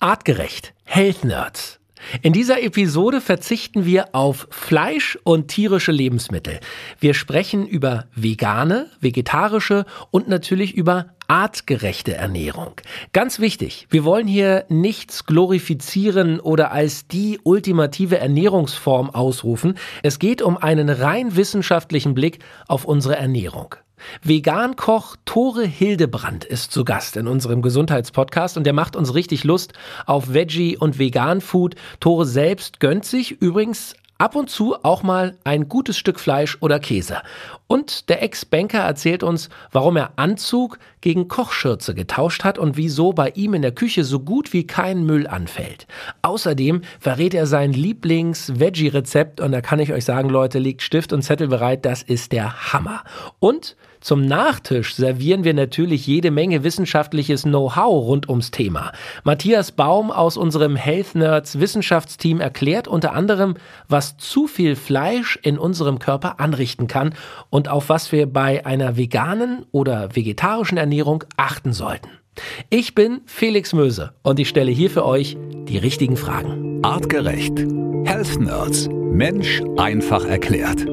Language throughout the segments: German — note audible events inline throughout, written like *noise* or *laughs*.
Artgerecht. Health Nerds. In dieser Episode verzichten wir auf Fleisch und tierische Lebensmittel. Wir sprechen über vegane, vegetarische und natürlich über artgerechte Ernährung. Ganz wichtig, wir wollen hier nichts glorifizieren oder als die ultimative Ernährungsform ausrufen. Es geht um einen rein wissenschaftlichen Blick auf unsere Ernährung. Vegankoch Tore Hildebrand ist zu Gast in unserem Gesundheitspodcast und der macht uns richtig Lust auf Veggie und Vegan Food. Tore selbst gönnt sich übrigens ab und zu auch mal ein gutes Stück Fleisch oder Käse. Und der Ex-Banker erzählt uns, warum er Anzug gegen Kochschürze getauscht hat und wieso bei ihm in der Küche so gut wie kein Müll anfällt. Außerdem verrät er sein Lieblings-Veggie-Rezept und da kann ich euch sagen, Leute, legt Stift und Zettel bereit, das ist der Hammer. Und zum Nachtisch servieren wir natürlich jede Menge wissenschaftliches Know-how rund ums Thema. Matthias Baum aus unserem Health Nerds Wissenschaftsteam erklärt unter anderem, was zu viel Fleisch in unserem Körper anrichten kann und auf was wir bei einer veganen oder vegetarischen Ernährung achten sollten. Ich bin Felix Möse und ich stelle hier für euch die richtigen Fragen. Artgerecht. Health Nerds. Mensch einfach erklärt.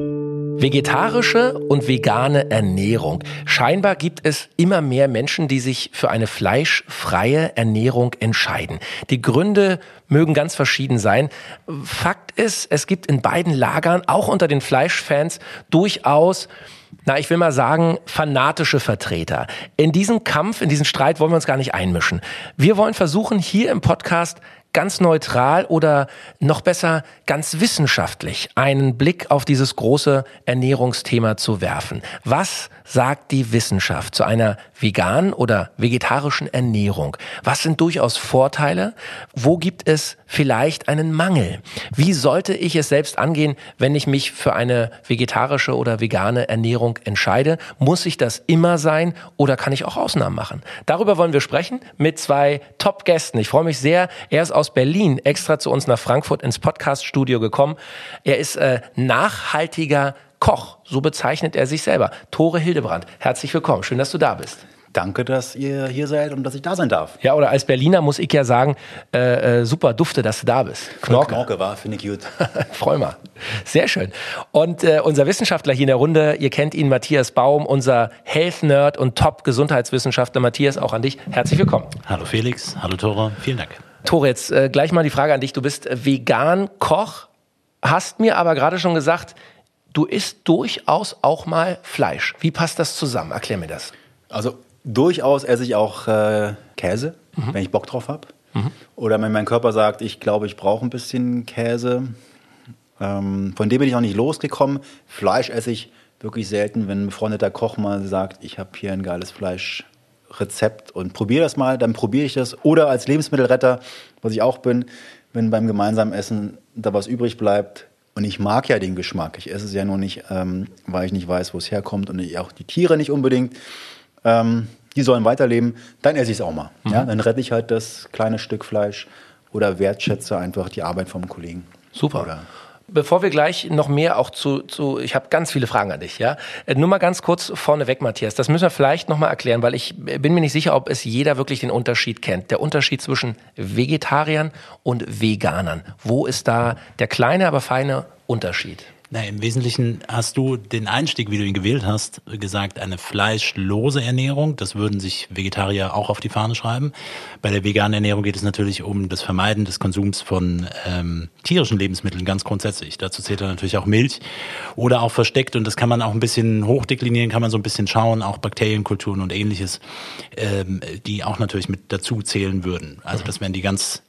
Vegetarische und vegane Ernährung. Scheinbar gibt es immer mehr Menschen, die sich für eine fleischfreie Ernährung entscheiden. Die Gründe mögen ganz verschieden sein. Fakt ist, es gibt in beiden Lagern, auch unter den Fleischfans, durchaus na, ich will mal sagen, fanatische Vertreter. In diesen Kampf, in diesen Streit wollen wir uns gar nicht einmischen. Wir wollen versuchen, hier im Podcast ganz neutral oder noch besser ganz wissenschaftlich einen Blick auf dieses große Ernährungsthema zu werfen. Was sagt die Wissenschaft zu einer veganen oder vegetarischen Ernährung? Was sind durchaus Vorteile? Wo gibt es vielleicht einen Mangel? Wie sollte ich es selbst angehen, wenn ich mich für eine vegetarische oder vegane Ernährung entscheide? Muss ich das immer sein oder kann ich auch Ausnahmen machen? Darüber wollen wir sprechen mit zwei Top-Gästen. Ich freue mich sehr. Er ist aus Berlin extra zu uns nach Frankfurt ins Podcast-Studio gekommen. Er ist äh, nachhaltiger Koch, so bezeichnet er sich selber. Tore Hildebrand, herzlich willkommen, schön, dass du da bist. Danke, dass ihr hier seid und dass ich da sein darf. Ja, oder als Berliner muss ich ja sagen, äh, äh, super dufte, dass du da bist. Knorke. Knorke war, finde ich gut. *laughs* Freu mal. Sehr schön. Und äh, unser Wissenschaftler hier in der Runde, ihr kennt ihn, Matthias Baum, unser Health-Nerd und Top-Gesundheitswissenschaftler. Matthias, auch an dich. Herzlich willkommen. Hallo Felix, hallo Tore, vielen Dank. Tore, jetzt äh, gleich mal die Frage an dich. Du bist Vegan-Koch, hast mir aber gerade schon gesagt, du isst durchaus auch mal Fleisch. Wie passt das zusammen? Erklär mir das. Also durchaus esse ich auch äh, Käse, mhm. wenn ich Bock drauf habe. Mhm. Oder wenn mein Körper sagt, ich glaube, ich brauche ein bisschen Käse. Ähm, von dem bin ich auch nicht losgekommen. Fleisch esse ich wirklich selten, wenn ein befreundeter Koch mal sagt, ich habe hier ein geiles Fleischrezept und probiere das mal, dann probiere ich das. Oder als Lebensmittelretter, was ich auch bin, wenn beim gemeinsamen Essen da was übrig bleibt, und ich mag ja den Geschmack. Ich esse es ja nur nicht, ähm, weil ich nicht weiß, wo es herkommt und ich auch die Tiere nicht unbedingt. Ähm, die sollen weiterleben. Dann esse ich es auch mal. Mhm. Ja? Dann rette ich halt das kleine Stück Fleisch oder wertschätze einfach die Arbeit vom Kollegen. Super. Oder Bevor wir gleich noch mehr auch zu, zu ich habe ganz viele Fragen an dich, ja. Äh, nur mal ganz kurz vorneweg, Matthias, das müssen wir vielleicht noch mal erklären, weil ich bin mir nicht sicher, ob es jeder wirklich den Unterschied kennt. Der Unterschied zwischen Vegetariern und Veganern. Wo ist da der kleine, aber feine Unterschied? Na, Im Wesentlichen hast du den Einstieg, wie du ihn gewählt hast, gesagt, eine fleischlose Ernährung. Das würden sich Vegetarier auch auf die Fahne schreiben. Bei der veganen Ernährung geht es natürlich um das Vermeiden des Konsums von ähm, tierischen Lebensmitteln ganz grundsätzlich. Dazu zählt dann natürlich auch Milch oder auch versteckt. Und das kann man auch ein bisschen hochdeklinieren, kann man so ein bisschen schauen, auch Bakterienkulturen und ähnliches, ähm, die auch natürlich mit dazu zählen würden. Also das wären die ganz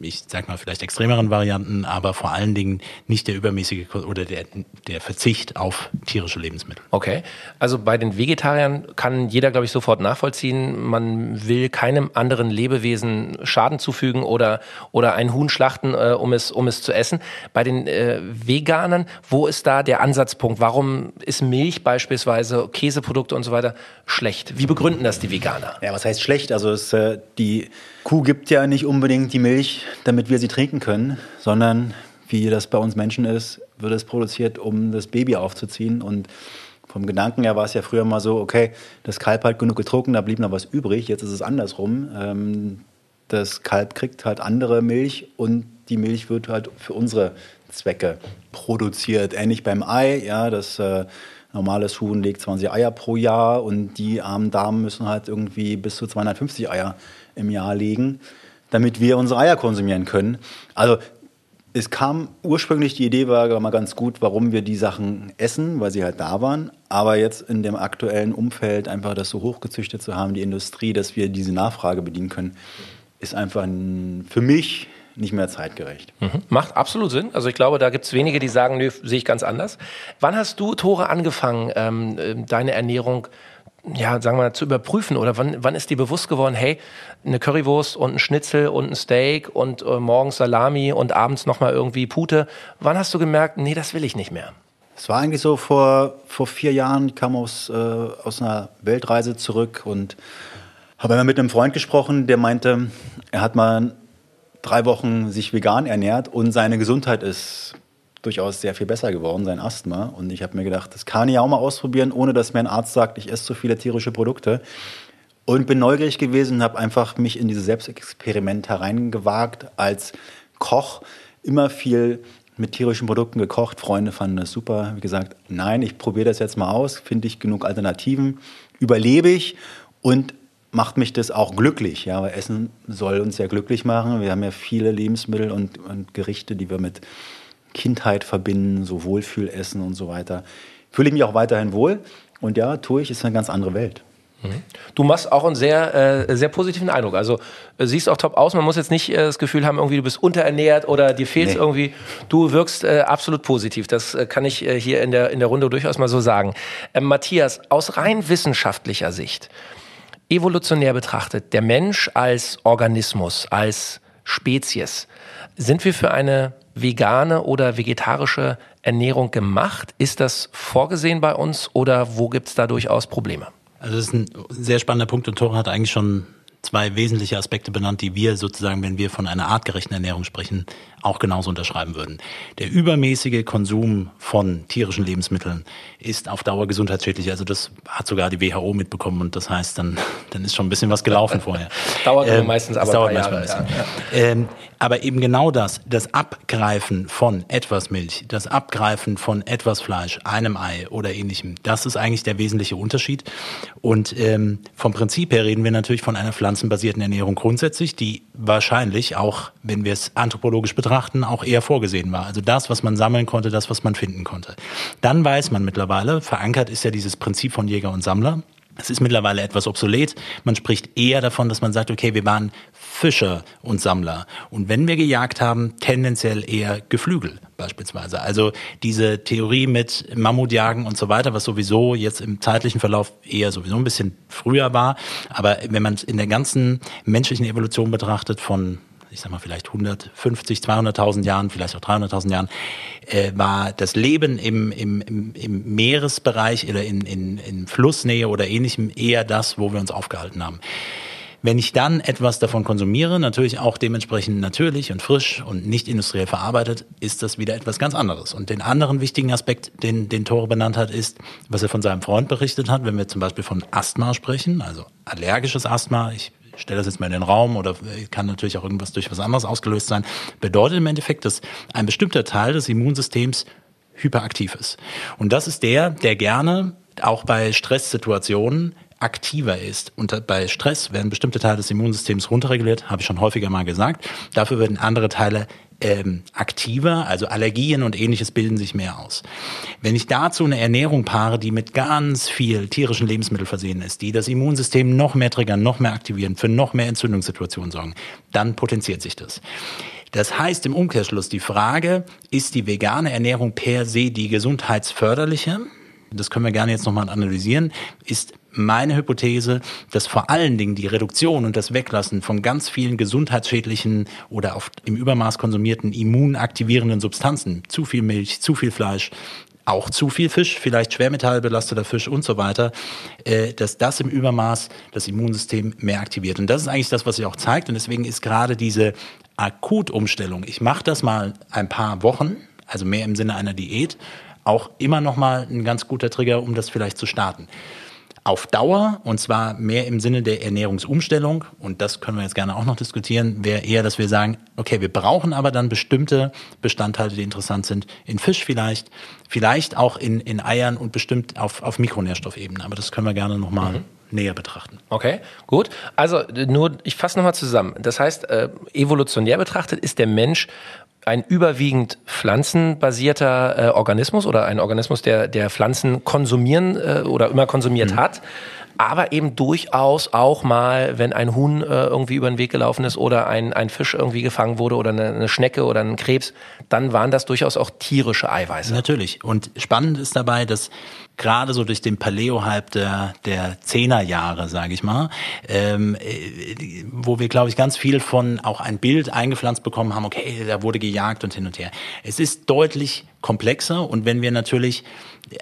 ich sag mal vielleicht extremeren Varianten, aber vor allen Dingen nicht der übermäßige oder der, der Verzicht auf tierische Lebensmittel. Okay, also bei den Vegetariern kann jeder, glaube ich, sofort nachvollziehen, man will keinem anderen Lebewesen Schaden zufügen oder, oder ein Huhn schlachten, äh, um, es, um es zu essen. Bei den äh, Veganern, wo ist da der Ansatzpunkt? Warum ist Milch beispielsweise, Käseprodukte und so weiter schlecht? Wie begründen das die Veganer? Ja, was heißt schlecht? Also es, äh, die Kuh gibt ja nicht unbedingt die Milch, damit wir sie trinken können, sondern wie das bei uns Menschen ist, wird es produziert, um das Baby aufzuziehen. Und vom Gedanken her war es ja früher mal so, okay, das Kalb hat genug getrunken, da blieb noch was übrig. Jetzt ist es andersrum. Ähm, das Kalb kriegt halt andere Milch und die Milch wird halt für unsere Zwecke produziert. Ähnlich beim Ei, ja, das äh, normales Huhn legt 20 Eier pro Jahr und die armen Damen müssen halt irgendwie bis zu 250 Eier im Jahr legen, damit wir unsere Eier konsumieren können. Also es kam ursprünglich, die Idee war mal ganz gut, warum wir die Sachen essen, weil sie halt da waren. Aber jetzt in dem aktuellen Umfeld einfach das so hochgezüchtet zu haben, die Industrie, dass wir diese Nachfrage bedienen können, ist einfach ein, für mich nicht mehr zeitgerecht. Mhm. Macht absolut Sinn. Also ich glaube, da gibt es wenige, die sagen, nö, sehe ich ganz anders. Wann hast du, Tore, angefangen, ähm, ähm, deine Ernährung ja, sagen wir mal, zu überprüfen? Oder wann, wann ist dir bewusst geworden, hey, eine Currywurst und ein Schnitzel und ein Steak und äh, morgens Salami und abends nochmal irgendwie Pute. Wann hast du gemerkt, nee, das will ich nicht mehr? Es war eigentlich so vor, vor vier Jahren, ich kam aus, äh, aus einer Weltreise zurück und habe einmal mit einem Freund gesprochen, der meinte, er hat mal drei Wochen sich vegan ernährt und seine Gesundheit ist durchaus sehr viel besser geworden, sein Asthma. Und ich habe mir gedacht, das kann ich auch mal ausprobieren, ohne dass mir ein Arzt sagt, ich esse zu viele tierische Produkte. Und bin neugierig gewesen und habe einfach mich in dieses Selbstexperiment hereingewagt als Koch. Immer viel mit tierischen Produkten gekocht. Freunde fanden das super. Wie gesagt, nein, ich probiere das jetzt mal aus. Finde ich genug Alternativen. Überlebe ich und macht mich das auch glücklich. Ja, weil Essen soll uns ja glücklich machen. Wir haben ja viele Lebensmittel und, und Gerichte, die wir mit Kindheit verbinden, so Wohlfühlessen und so weiter. Fühle ich mich auch weiterhin wohl. Und ja, tue ich, ist eine ganz andere Welt. Mhm. Du machst auch einen sehr, äh, sehr positiven Eindruck. Also äh, siehst auch top aus. Man muss jetzt nicht äh, das Gefühl haben, irgendwie du bist unterernährt oder dir fehlt nee. irgendwie. Du wirkst äh, absolut positiv. Das äh, kann ich hier in der, in der Runde durchaus mal so sagen. Ähm, Matthias, aus rein wissenschaftlicher Sicht, evolutionär betrachtet, der Mensch als Organismus, als Spezies, sind wir für eine vegane oder vegetarische Ernährung gemacht? Ist das vorgesehen bei uns oder wo gibt es da durchaus Probleme? Also das ist ein sehr spannender Punkt und Tore hat eigentlich schon zwei wesentliche Aspekte benannt, die wir sozusagen, wenn wir von einer artgerechten Ernährung sprechen, auch genauso unterschreiben würden. Der übermäßige Konsum von tierischen Lebensmitteln ist auf Dauer gesundheitsschädlich. Also das hat sogar die WHO mitbekommen und das heißt, dann, dann ist schon ein bisschen was gelaufen vorher. *laughs* dauert ähm, meistens aber dauert manchmal ein bisschen. Ja, ja. Ähm, aber eben genau das, das Abgreifen von etwas Milch, das Abgreifen von etwas Fleisch, einem Ei oder ähnlichem, das ist eigentlich der wesentliche Unterschied. Und ähm, vom Prinzip her reden wir natürlich von einer pflanzenbasierten Ernährung grundsätzlich, die wahrscheinlich auch, wenn wir es anthropologisch betrachten, betrachten auch eher vorgesehen war. Also das, was man sammeln konnte, das, was man finden konnte. Dann weiß man mittlerweile, verankert ist ja dieses Prinzip von Jäger und Sammler. Es ist mittlerweile etwas obsolet. Man spricht eher davon, dass man sagt, okay, wir waren Fischer und Sammler. Und wenn wir gejagt haben, tendenziell eher Geflügel beispielsweise. Also diese Theorie mit Mammutjagen und so weiter, was sowieso jetzt im zeitlichen Verlauf eher sowieso ein bisschen früher war. Aber wenn man es in der ganzen menschlichen Evolution betrachtet, von ich sag mal vielleicht 150, 200.000 Jahren, vielleicht auch 300.000 Jahren, äh, war das Leben im, im, im, im Meeresbereich oder in, in, in Flussnähe oder ähnlichem eher das, wo wir uns aufgehalten haben. Wenn ich dann etwas davon konsumiere, natürlich auch dementsprechend natürlich und frisch und nicht industriell verarbeitet, ist das wieder etwas ganz anderes. Und den anderen wichtigen Aspekt, den, den Tore benannt hat, ist, was er von seinem Freund berichtet hat, wenn wir zum Beispiel von Asthma sprechen, also allergisches Asthma. Ich stelle das jetzt mal in den Raum oder kann natürlich auch irgendwas durch was anderes ausgelöst sein, bedeutet im Endeffekt, dass ein bestimmter Teil des Immunsystems hyperaktiv ist. Und das ist der, der gerne auch bei Stresssituationen aktiver ist. Und bei Stress werden bestimmte Teile des Immunsystems runterreguliert, habe ich schon häufiger mal gesagt. Dafür werden andere Teile ähm, aktiver, also Allergien und ähnliches bilden sich mehr aus. Wenn ich dazu eine Ernährung paare, die mit ganz viel tierischen Lebensmitteln versehen ist, die das Immunsystem noch mehr triggern, noch mehr aktivieren, für noch mehr Entzündungssituationen sorgen, dann potenziert sich das. Das heißt im Umkehrschluss die Frage, ist die vegane Ernährung per se die gesundheitsförderliche? Das können wir gerne jetzt nochmal analysieren. Ist meine Hypothese, dass vor allen Dingen die Reduktion und das Weglassen von ganz vielen gesundheitsschädlichen oder oft im Übermaß konsumierten immunaktivierenden Substanzen, zu viel Milch, zu viel Fleisch, auch zu viel Fisch, vielleicht schwermetallbelasteter Fisch und so weiter, äh, dass das im Übermaß das Immunsystem mehr aktiviert. Und das ist eigentlich das, was sich auch zeigt. Und deswegen ist gerade diese Akutumstellung, ich mache das mal ein paar Wochen, also mehr im Sinne einer Diät, auch immer noch mal ein ganz guter Trigger, um das vielleicht zu starten. Auf Dauer und zwar mehr im Sinne der Ernährungsumstellung und das können wir jetzt gerne auch noch diskutieren, wäre eher, dass wir sagen, okay, wir brauchen aber dann bestimmte Bestandteile, die interessant sind, in Fisch vielleicht, vielleicht auch in, in Eiern und bestimmt auf, auf Mikronährstoffebene, aber das können wir gerne nochmal mhm. näher betrachten. Okay, gut. Also nur, ich fasse nochmal zusammen. Das heißt, äh, evolutionär betrachtet ist der Mensch ein überwiegend pflanzenbasierter äh, Organismus oder ein Organismus, der, der Pflanzen konsumieren äh, oder immer konsumiert mhm. hat aber eben durchaus auch mal, wenn ein Huhn äh, irgendwie über den Weg gelaufen ist oder ein, ein Fisch irgendwie gefangen wurde oder eine, eine Schnecke oder ein Krebs, dann waren das durchaus auch tierische Eiweiße. Natürlich. Und spannend ist dabei, dass gerade so durch den Paleo-Hype der, der Zehnerjahre, sage ich mal, ähm, äh, wo wir, glaube ich, ganz viel von auch ein Bild eingepflanzt bekommen haben, okay, da wurde gejagt und hin und her. Es ist deutlich komplexer und wenn wir natürlich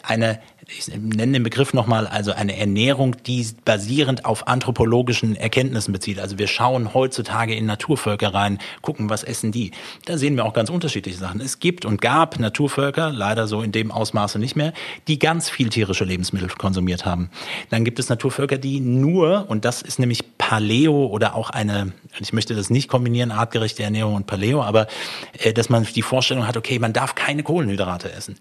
eine ich nenne den Begriff nochmal, also eine Ernährung, die basierend auf anthropologischen Erkenntnissen bezieht. Also wir schauen heutzutage in Naturvölker rein, gucken, was essen die. Da sehen wir auch ganz unterschiedliche Sachen. Es gibt und gab Naturvölker, leider so in dem Ausmaße nicht mehr, die ganz viel tierische Lebensmittel konsumiert haben. Dann gibt es Naturvölker, die nur, und das ist nämlich Paleo oder auch eine, ich möchte das nicht kombinieren, artgerechte Ernährung und Paleo, aber äh, dass man die Vorstellung hat, okay, man darf keine Kohlenhydrate essen.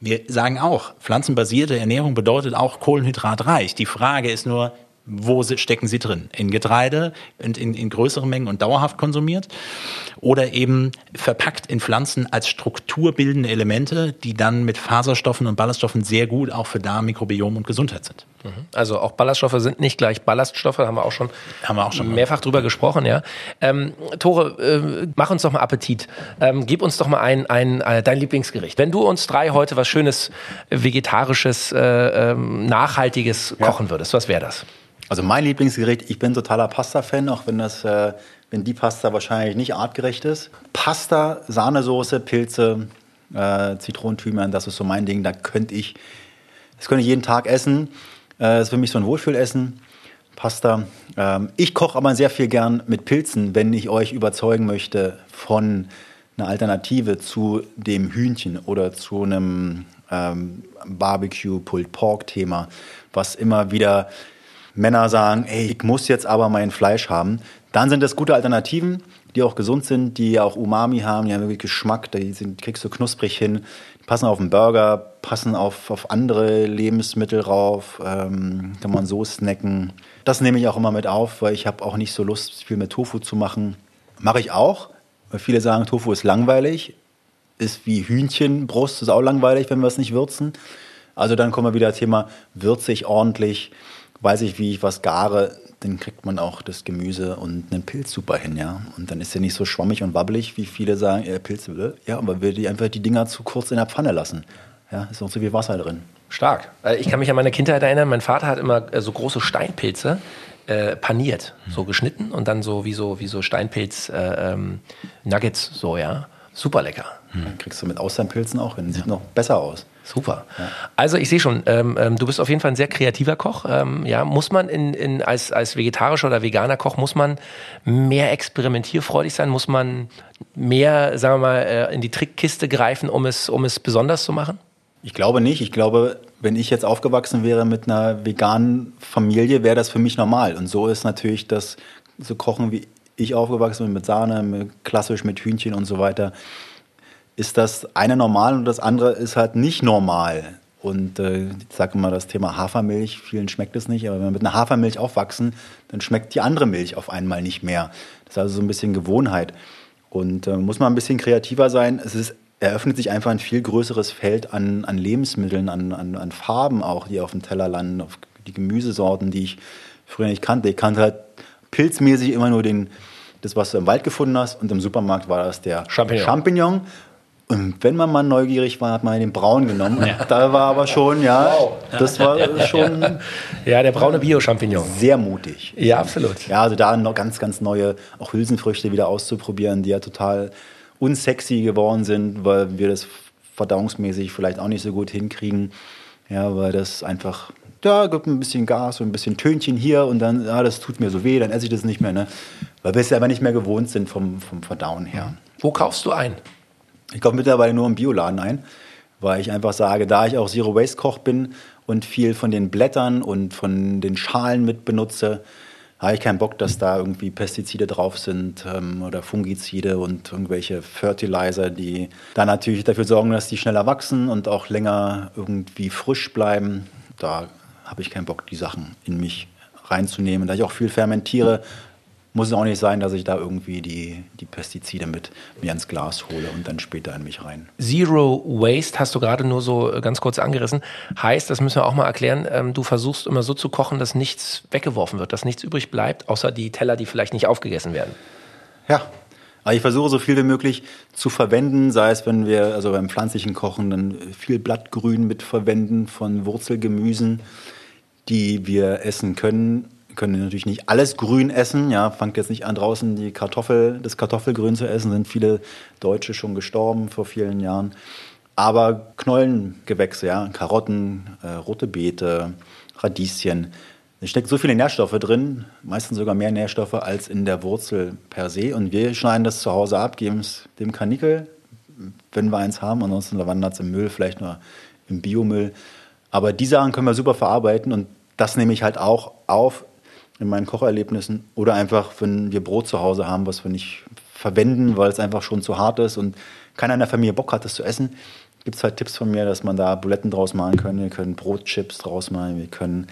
Wir sagen auch, pflanzenbasierte Ernährung bedeutet auch kohlenhydratreich. Die Frage ist nur, wo stecken sie drin? In Getreide und in, in größeren Mengen und dauerhaft konsumiert oder eben verpackt in Pflanzen als strukturbildende Elemente, die dann mit Faserstoffen und Ballaststoffen sehr gut auch für Darm, Mikrobiom und Gesundheit sind. Mhm. Also auch Ballaststoffe sind nicht gleich Ballaststoffe, haben wir auch schon, haben wir auch schon mehrfach drüber gesprochen, ja. Ähm, Tore, äh, mach uns doch mal Appetit. Ähm, gib uns doch mal ein, ein, äh, dein Lieblingsgericht. Wenn du uns drei heute was Schönes, vegetarisches, äh, ähm, nachhaltiges ja. kochen würdest, was wäre das? Also mein Lieblingsgericht, ich bin totaler Pasta-Fan, auch wenn das, äh, wenn die Pasta wahrscheinlich nicht artgerecht ist. Pasta, Sahnesoße, Pilze, äh, Zitronenthymian, das ist so mein Ding. Da könnte ich, das könnte ich jeden Tag essen. Äh, das ist für mich so ein Wohlfühlessen. Pasta. Ähm, ich koche aber sehr viel gern mit Pilzen, wenn ich euch überzeugen möchte von einer Alternative zu dem Hühnchen oder zu einem ähm, Barbecue Pulled Pork Thema, was immer wieder Männer sagen, ey, ich muss jetzt aber mein Fleisch haben, dann sind das gute Alternativen, die auch gesund sind, die auch Umami haben, die haben wirklich Geschmack, die sind, kriegst du knusprig hin, die passen auf den Burger, passen auf, auf andere Lebensmittel rauf, ähm, kann man so snacken. Das nehme ich auch immer mit auf, weil ich habe auch nicht so Lust, viel mit Tofu zu machen. Mache ich auch, weil viele sagen, Tofu ist langweilig, ist wie Hühnchenbrust, ist auch langweilig, wenn wir es nicht würzen. Also dann kommen wir wieder Thema würzig, ordentlich weiß ich, wie ich was gare, dann kriegt man auch das Gemüse und einen Pilz super hin, ja. Und dann ist er nicht so schwammig und wabbelig, wie viele sagen, äh, Pilze, ja, aber wir die einfach die Dinger zu kurz in der Pfanne lassen. Ja, ist auch so viel Wasser drin. Stark. Ich kann mich an meine Kindheit erinnern, mein Vater hat immer äh, so große Steinpilze äh, paniert, so geschnitten und dann so wie so, wie so Steinpilz-Nuggets, äh, ähm, so, ja. Super lecker. Dann kriegst du mit Austernpilzen auch hin. Sieht ja. noch besser aus. Super. Ja. Also ich sehe schon, ähm, ähm, du bist auf jeden Fall ein sehr kreativer Koch. Ähm, ja, muss man in, in, als, als vegetarischer oder veganer Koch, muss man mehr experimentierfreudig sein? Muss man mehr, sagen wir mal, äh, in die Trickkiste greifen, um es, um es besonders zu machen? Ich glaube nicht. Ich glaube, wenn ich jetzt aufgewachsen wäre mit einer veganen Familie, wäre das für mich normal. Und so ist natürlich das so Kochen, wie ich aufgewachsen bin, mit Sahne, mit, klassisch mit Hühnchen und so weiter ist das eine normal und das andere ist halt nicht normal. Und äh, ich sage immer das Thema Hafermilch, vielen schmeckt es nicht, aber wenn wir mit einer Hafermilch aufwachsen, dann schmeckt die andere Milch auf einmal nicht mehr. Das ist also so ein bisschen Gewohnheit. Und äh, muss man ein bisschen kreativer sein. Es ist, eröffnet sich einfach ein viel größeres Feld an, an Lebensmitteln, an, an, an Farben auch, die auf dem Teller landen, auf die Gemüsesorten, die ich früher nicht kannte. Ich kannte halt pilzmäßig immer nur den, das, was du im Wald gefunden hast. Und im Supermarkt war das der Champignon. Champignon. Und wenn man mal neugierig war, hat man den Braun genommen. Ja. Da war aber schon, ja, wow. das war schon. Ja, der braune Bio-Champignon. Sehr mutig. Ja, absolut. Ja, also da noch ganz, ganz neue, auch Hülsenfrüchte wieder auszuprobieren, die ja total unsexy geworden sind, weil wir das verdauungsmäßig vielleicht auch nicht so gut hinkriegen. Ja, weil das einfach, da gibt ein bisschen Gas und ein bisschen Tönchen hier und dann, ja, das tut mir so weh, dann esse ich das nicht mehr, ne? Weil wir es ja aber nicht mehr gewohnt sind vom, vom Verdauen her. Wo kaufst du ein? Ich kaufe mittlerweile nur im Bioladen ein, weil ich einfach sage, da ich auch Zero Waste Koch bin und viel von den Blättern und von den Schalen mit benutze, habe ich keinen Bock, dass da irgendwie Pestizide drauf sind ähm, oder Fungizide und irgendwelche Fertilizer, die dann natürlich dafür sorgen, dass die schneller wachsen und auch länger irgendwie frisch bleiben. Da habe ich keinen Bock, die Sachen in mich reinzunehmen. Da ich auch viel fermentiere, muss es auch nicht sein, dass ich da irgendwie die, die Pestizide mit mir ins Glas hole und dann später in mich rein. Zero Waste hast du gerade nur so äh, ganz kurz angerissen. Heißt, das müssen wir auch mal erklären, ähm, du versuchst immer so zu kochen, dass nichts weggeworfen wird, dass nichts übrig bleibt, außer die Teller, die vielleicht nicht aufgegessen werden. Ja, aber ich versuche so viel wie möglich zu verwenden, sei es, wenn wir also beim pflanzlichen Kochen dann viel Blattgrün mit verwenden von Wurzelgemüsen, die wir essen können können natürlich nicht alles grün essen. Ja, fangt jetzt nicht an, draußen die Kartoffel, das Kartoffelgrün zu essen. Sind viele Deutsche schon gestorben vor vielen Jahren. Aber Knollengewächse, ja, Karotten, äh, rote Beete, Radieschen. Es steckt so viele Nährstoffe drin, meistens sogar mehr Nährstoffe als in der Wurzel per se. Und wir schneiden das zu Hause ab, geben es dem Kanikel, wenn wir eins haben. Ansonsten wandert es im Müll, vielleicht nur im Biomüll. Aber die Sachen können wir super verarbeiten und das nehme ich halt auch auf in meinen Kocherlebnissen oder einfach, wenn wir Brot zu Hause haben, was wir nicht verwenden, weil es einfach schon zu hart ist und keiner in der Familie Bock hat, das zu essen, gibt es halt Tipps von mir, dass man da Buletten draus machen kann. Wir können Brotchips draus machen, wir können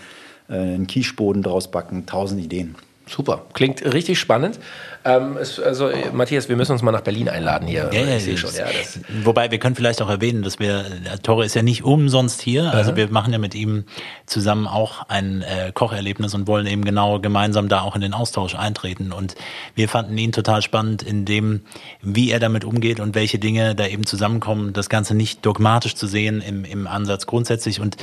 äh, einen Quicheboden draus backen, tausend Ideen. Super, klingt richtig spannend. Ähm, es, also Matthias, wir müssen uns mal nach Berlin einladen hier. Ja, ja, ich sehe schon. Ja, *laughs* wobei wir können vielleicht auch erwähnen, dass wir Tore ist ja nicht umsonst hier. Also wir machen ja mit ihm zusammen auch ein äh, Kocherlebnis und wollen eben genau gemeinsam da auch in den Austausch eintreten. Und wir fanden ihn total spannend in dem, wie er damit umgeht und welche Dinge da eben zusammenkommen. Das Ganze nicht dogmatisch zu sehen im, im Ansatz grundsätzlich und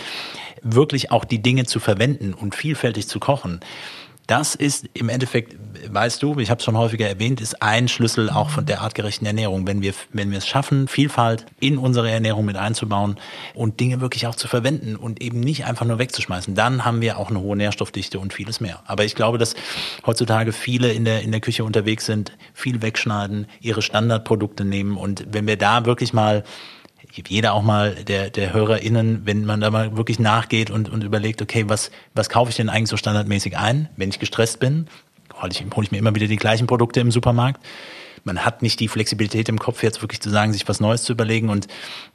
wirklich auch die Dinge zu verwenden und vielfältig zu kochen. Das ist im Endeffekt, weißt du, ich habe es schon häufiger erwähnt, ist ein Schlüssel auch von der artgerechten Ernährung. Wenn wir, wenn wir es schaffen, Vielfalt in unsere Ernährung mit einzubauen und Dinge wirklich auch zu verwenden und eben nicht einfach nur wegzuschmeißen, dann haben wir auch eine hohe Nährstoffdichte und vieles mehr. Aber ich glaube, dass heutzutage viele in der, in der Küche unterwegs sind, viel wegschneiden, ihre Standardprodukte nehmen und wenn wir da wirklich mal jeder auch mal der, der HörerInnen, wenn man da mal wirklich nachgeht und, und überlegt, okay, was, was kaufe ich denn eigentlich so standardmäßig ein, wenn ich gestresst bin? Hole ich, hole ich mir immer wieder die gleichen Produkte im Supermarkt man hat nicht die Flexibilität im Kopf, jetzt wirklich zu sagen, sich was Neues zu überlegen. Und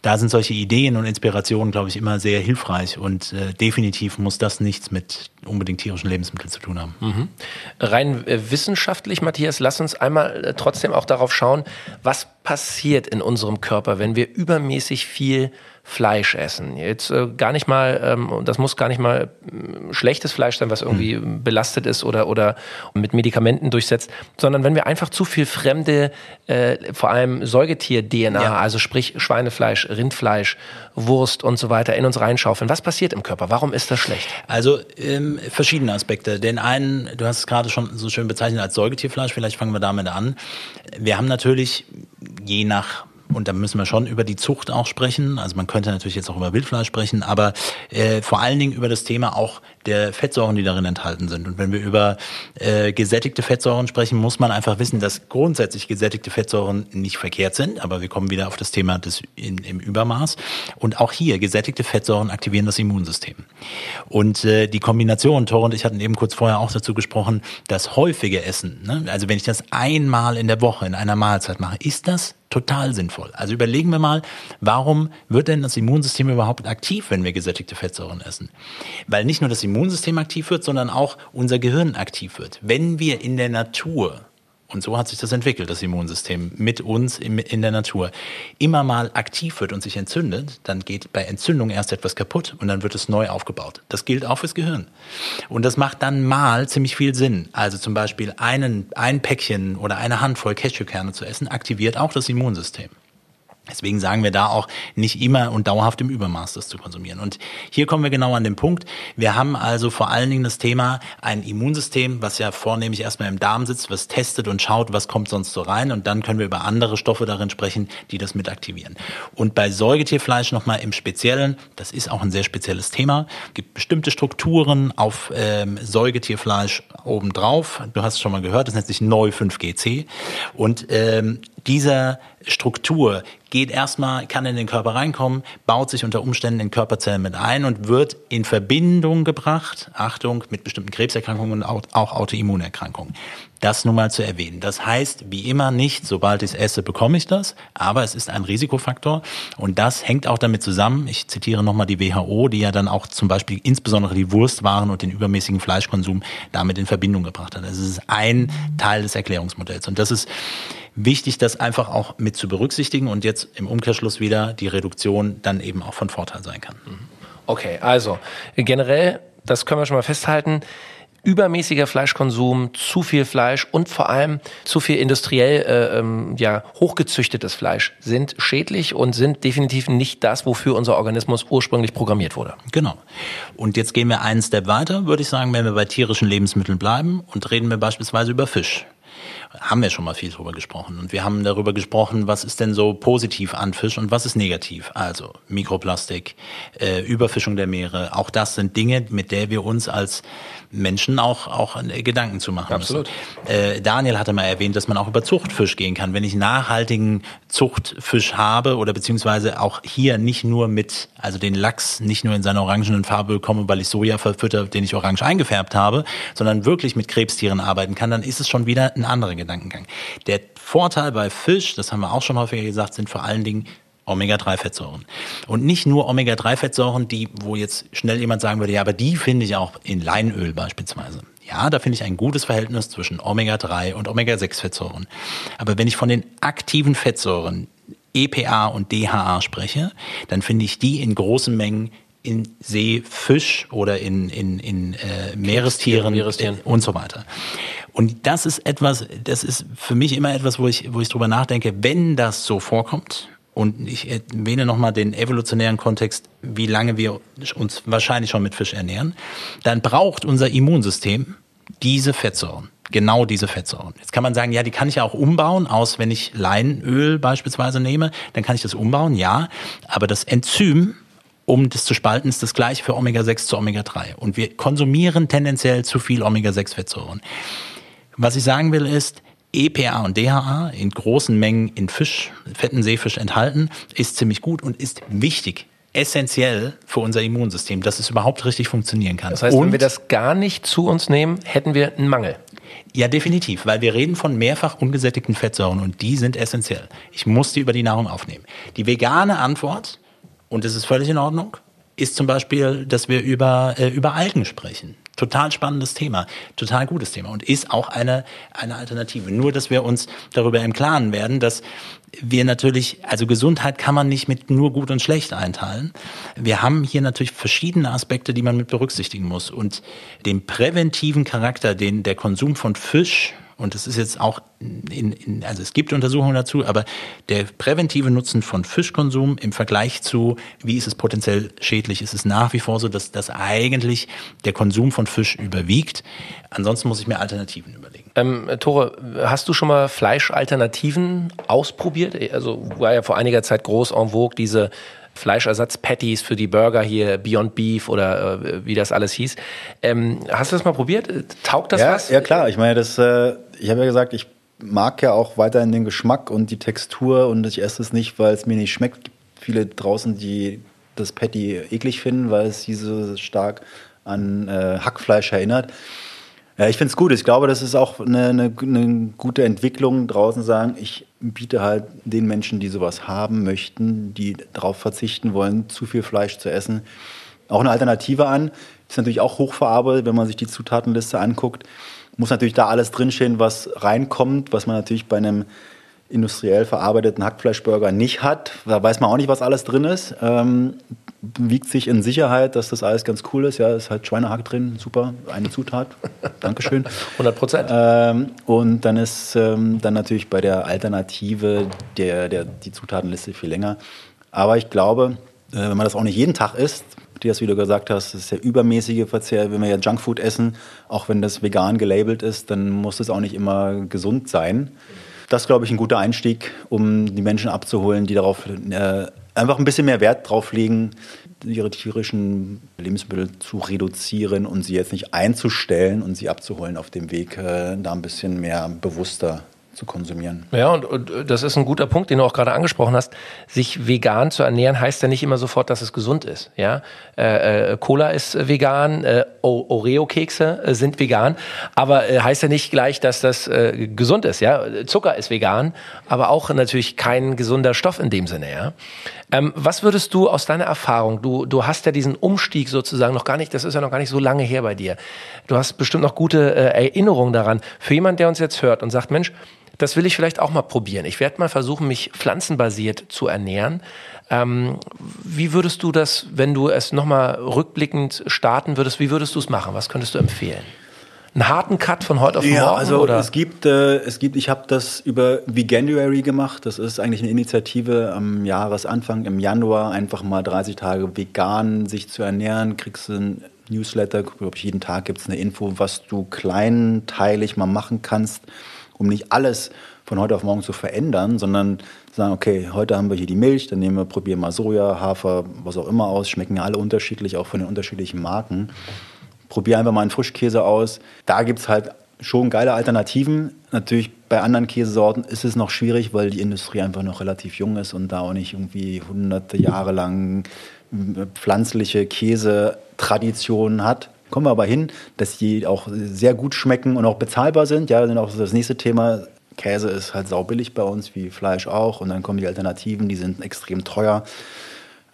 da sind solche Ideen und Inspirationen, glaube ich, immer sehr hilfreich. Und äh, definitiv muss das nichts mit unbedingt tierischen Lebensmitteln zu tun haben. Mhm. Rein äh, wissenschaftlich, Matthias, lass uns einmal äh, trotzdem auch darauf schauen, was passiert in unserem Körper, wenn wir übermäßig viel Fleisch essen. Jetzt äh, gar nicht mal, ähm, das muss gar nicht mal äh, schlechtes Fleisch sein, was irgendwie mhm. belastet ist oder, oder mit Medikamenten durchsetzt, sondern wenn wir einfach zu viel fremde, äh, vor allem Säugetier-DNA, ja. also sprich Schweinefleisch, Rindfleisch, Wurst und so weiter in uns reinschaufeln. Was passiert im Körper? Warum ist das schlecht? Also ähm, verschiedene Aspekte. Den einen, du hast es gerade schon so schön bezeichnet als Säugetierfleisch, vielleicht fangen wir damit an. Wir haben natürlich je nach und da müssen wir schon über die Zucht auch sprechen. Also man könnte natürlich jetzt auch über Wildfleisch sprechen, aber äh, vor allen Dingen über das Thema auch der Fettsäuren, die darin enthalten sind. Und wenn wir über äh, gesättigte Fettsäuren sprechen, muss man einfach wissen, dass grundsätzlich gesättigte Fettsäuren nicht verkehrt sind. Aber wir kommen wieder auf das Thema des in, im Übermaß. Und auch hier gesättigte Fettsäuren aktivieren das Immunsystem. Und äh, die Kombination, Tor und ich hatten eben kurz vorher auch dazu gesprochen, das häufige Essen. Ne? Also wenn ich das einmal in der Woche in einer Mahlzeit mache, ist das total sinnvoll. Also überlegen wir mal, warum wird denn das Immunsystem überhaupt aktiv, wenn wir gesättigte Fettsäuren essen? Weil nicht nur das Immunsystem aktiv wird, sondern auch unser Gehirn aktiv wird. Wenn wir in der Natur und so hat sich das entwickelt, das Immunsystem mit uns in der Natur. Immer mal aktiv wird und sich entzündet, dann geht bei Entzündung erst etwas kaputt und dann wird es neu aufgebaut. Das gilt auch fürs Gehirn. Und das macht dann mal ziemlich viel Sinn. Also zum Beispiel einen, ein Päckchen oder eine Handvoll Cashewkerne zu essen, aktiviert auch das Immunsystem. Deswegen sagen wir da auch nicht immer und dauerhaft im Übermaß das zu konsumieren. Und hier kommen wir genau an den Punkt. Wir haben also vor allen Dingen das Thema ein Immunsystem, was ja vornehmlich erstmal im Darm sitzt, was testet und schaut, was kommt sonst so rein. Und dann können wir über andere Stoffe darin sprechen, die das mit aktivieren. Und bei Säugetierfleisch nochmal im Speziellen, das ist auch ein sehr spezielles Thema, gibt bestimmte Strukturen auf ähm, Säugetierfleisch obendrauf. Du hast es schon mal gehört, das nennt sich Neu 5GC. Und ähm, dieser Struktur geht erstmal, kann in den Körper reinkommen, baut sich unter Umständen in Körperzellen mit ein und wird in Verbindung gebracht, Achtung, mit bestimmten Krebserkrankungen und auch Autoimmunerkrankungen. Das nun mal zu erwähnen. Das heißt, wie immer nicht, sobald ich es esse, bekomme ich das, aber es ist ein Risikofaktor und das hängt auch damit zusammen, ich zitiere nochmal die WHO, die ja dann auch zum Beispiel insbesondere die Wurstwaren und den übermäßigen Fleischkonsum damit in Verbindung gebracht hat. Das ist ein Teil des Erklärungsmodells und das ist wichtig, das einfach auch mit zu berücksichtigen und jetzt im Umkehrschluss wieder die Reduktion dann eben auch von Vorteil sein kann. Okay, also generell, das können wir schon mal festhalten, übermäßiger Fleischkonsum, zu viel Fleisch und vor allem zu viel industriell äh, ähm, ja, hochgezüchtetes Fleisch sind schädlich und sind definitiv nicht das, wofür unser Organismus ursprünglich programmiert wurde. Genau. Und jetzt gehen wir einen Step weiter, würde ich sagen, wenn wir bei tierischen Lebensmitteln bleiben und reden wir beispielsweise über Fisch haben wir schon mal viel drüber gesprochen. Und wir haben darüber gesprochen, was ist denn so positiv an Fisch und was ist negativ. Also Mikroplastik, äh, Überfischung der Meere, auch das sind Dinge, mit der wir uns als Menschen auch, auch Gedanken zu machen Absolut. müssen. Äh, Daniel hatte mal erwähnt, dass man auch über Zuchtfisch gehen kann. Wenn ich nachhaltigen Zuchtfisch habe oder beziehungsweise auch hier nicht nur mit, also den Lachs nicht nur in seiner orangenen Farbe bekomme, weil ich Soja verfütter, den ich orange eingefärbt habe, sondern wirklich mit Krebstieren arbeiten kann, dann ist es schon wieder ein anderer Gedankengang. Der Vorteil bei Fisch, das haben wir auch schon häufiger gesagt, sind vor allen Dingen Omega-3-Fettsäuren. Und nicht nur Omega-3-Fettsäuren, die, wo jetzt schnell jemand sagen würde, ja, aber die finde ich auch in Leinöl beispielsweise. Ja, da finde ich ein gutes Verhältnis zwischen Omega-3 und Omega-6-Fettsäuren. Aber wenn ich von den aktiven Fettsäuren EPA und DHA spreche, dann finde ich die in großen Mengen in Seefisch oder in, in, in äh, Meerestieren, Meerestieren und so weiter. Und das ist etwas, das ist für mich immer etwas, wo ich, wo ich drüber nachdenke, wenn das so vorkommt, und ich erwähne nochmal den evolutionären Kontext, wie lange wir uns wahrscheinlich schon mit Fisch ernähren. Dann braucht unser Immunsystem diese Fettsäuren. Genau diese Fettsäuren. Jetzt kann man sagen, ja, die kann ich ja auch umbauen, aus wenn ich Leinöl beispielsweise nehme, dann kann ich das umbauen, ja. Aber das Enzym, um das zu spalten, ist das gleiche für Omega-6 zu Omega-3. Und wir konsumieren tendenziell zu viel Omega-6-Fettsäuren. Was ich sagen will ist, EPA und DHA in großen Mengen in Fisch, fetten Seefisch enthalten, ist ziemlich gut und ist wichtig essentiell für unser Immunsystem, dass es überhaupt richtig funktionieren kann. Das heißt, und wenn wir das gar nicht zu uns nehmen, hätten wir einen Mangel. Ja, definitiv, weil wir reden von mehrfach ungesättigten Fettsäuren und die sind essentiell. Ich muss die über die Nahrung aufnehmen. Die vegane Antwort, und das ist völlig in Ordnung, ist zum Beispiel, dass wir über, äh, über Algen sprechen. Total spannendes Thema, total gutes Thema und ist auch eine, eine Alternative. Nur, dass wir uns darüber im Klaren werden, dass wir natürlich, also Gesundheit kann man nicht mit nur gut und schlecht einteilen. Wir haben hier natürlich verschiedene Aspekte, die man mit berücksichtigen muss. Und den präventiven Charakter, den der Konsum von Fisch und das ist jetzt auch in, in, also es gibt Untersuchungen dazu, aber der präventive Nutzen von Fischkonsum im Vergleich zu, wie ist es potenziell schädlich, ist es nach wie vor so, dass, dass eigentlich der Konsum von Fisch überwiegt. Ansonsten muss ich mir Alternativen überlegen. Ähm, Tore, hast du schon mal Fleischalternativen ausprobiert? Also war ja vor einiger Zeit groß en vogue diese Fleischersatz-Patties für die Burger hier, Beyond Beef oder äh, wie das alles hieß. Ähm, hast du das mal probiert? Taugt das ja, was? Ja, klar. Ich meine, das, äh, ich habe ja gesagt, ich mag ja auch weiterhin den Geschmack und die Textur und ich esse es nicht, weil es mir nicht schmeckt. Es gibt viele draußen, die das Patty eklig finden, weil es diese stark an äh, Hackfleisch erinnert. Ja, ich finde es gut. Ich glaube, das ist auch eine, eine, eine, gute Entwicklung draußen sagen, ich biete halt den Menschen, die sowas haben möchten, die darauf verzichten wollen, zu viel Fleisch zu essen, auch eine Alternative an. Ist natürlich auch hochverarbeitet, wenn man sich die Zutatenliste anguckt. Muss natürlich da alles drinstehen, was reinkommt, was man natürlich bei einem industriell verarbeiteten Hackfleischburger nicht hat. Da weiß man auch nicht, was alles drin ist. Ähm, wiegt sich in Sicherheit, dass das alles ganz cool ist. Ja, ist halt Schweinehack drin, super, eine Zutat. *laughs* Dankeschön. 100 Prozent. Ähm, und dann ist ähm, dann natürlich bei der Alternative der, der, die Zutatenliste viel länger. Aber ich glaube, äh, wenn man das auch nicht jeden Tag isst, Matthias, wie du gesagt hast, das ist der übermäßige Verzehr. Wenn wir ja Junkfood essen, auch wenn das vegan gelabelt ist, dann muss es auch nicht immer gesund sein. Das glaube ich, ein guter Einstieg, um die Menschen abzuholen, die darauf äh, einfach ein bisschen mehr Wert drauf legen, ihre tierischen Lebensmittel zu reduzieren und sie jetzt nicht einzustellen und sie abzuholen auf dem Weg, äh, da ein bisschen mehr bewusster zu konsumieren. Ja, und, und, das ist ein guter Punkt, den du auch gerade angesprochen hast. Sich vegan zu ernähren heißt ja nicht immer sofort, dass es gesund ist. Ja, äh, äh, Cola ist vegan, äh, Oreo-Kekse äh, sind vegan, aber äh, heißt ja nicht gleich, dass das äh, gesund ist. Ja, Zucker ist vegan, aber auch natürlich kein gesunder Stoff in dem Sinne. Ja, ähm, was würdest du aus deiner Erfahrung? Du du hast ja diesen Umstieg sozusagen noch gar nicht. Das ist ja noch gar nicht so lange her bei dir. Du hast bestimmt noch gute Erinnerungen daran. Für jemand, der uns jetzt hört und sagt, Mensch das will ich vielleicht auch mal probieren. Ich werde mal versuchen, mich pflanzenbasiert zu ernähren. Ähm, wie würdest du das, wenn du es nochmal rückblickend starten würdest, wie würdest du es machen? Was könntest du empfehlen? Einen harten Cut von heute auf morgen? Ja, also oder? es gibt, äh, es gibt, ich habe das über Veganuary gemacht. Das ist eigentlich eine Initiative am Jahresanfang, im Januar, einfach mal 30 Tage vegan sich zu ernähren. Kriegst du ein Newsletter, glaube ich, jeden Tag gibt es eine Info, was du kleinteilig mal machen kannst um nicht alles von heute auf morgen zu verändern, sondern zu sagen, okay, heute haben wir hier die Milch, dann nehmen wir, probieren mal Soja, Hafer, was auch immer aus, schmecken ja alle unterschiedlich, auch von den unterschiedlichen Marken. Probier einfach mal einen Frischkäse aus. Da gibt es halt schon geile Alternativen. Natürlich bei anderen Käsesorten ist es noch schwierig, weil die Industrie einfach noch relativ jung ist und da auch nicht irgendwie hunderte Jahre lang pflanzliche Käsetraditionen hat. Kommen wir aber hin, dass die auch sehr gut schmecken und auch bezahlbar sind. Ja, dann auch das nächste Thema. Käse ist halt saubillig bei uns, wie Fleisch auch. Und dann kommen die Alternativen, die sind extrem teuer,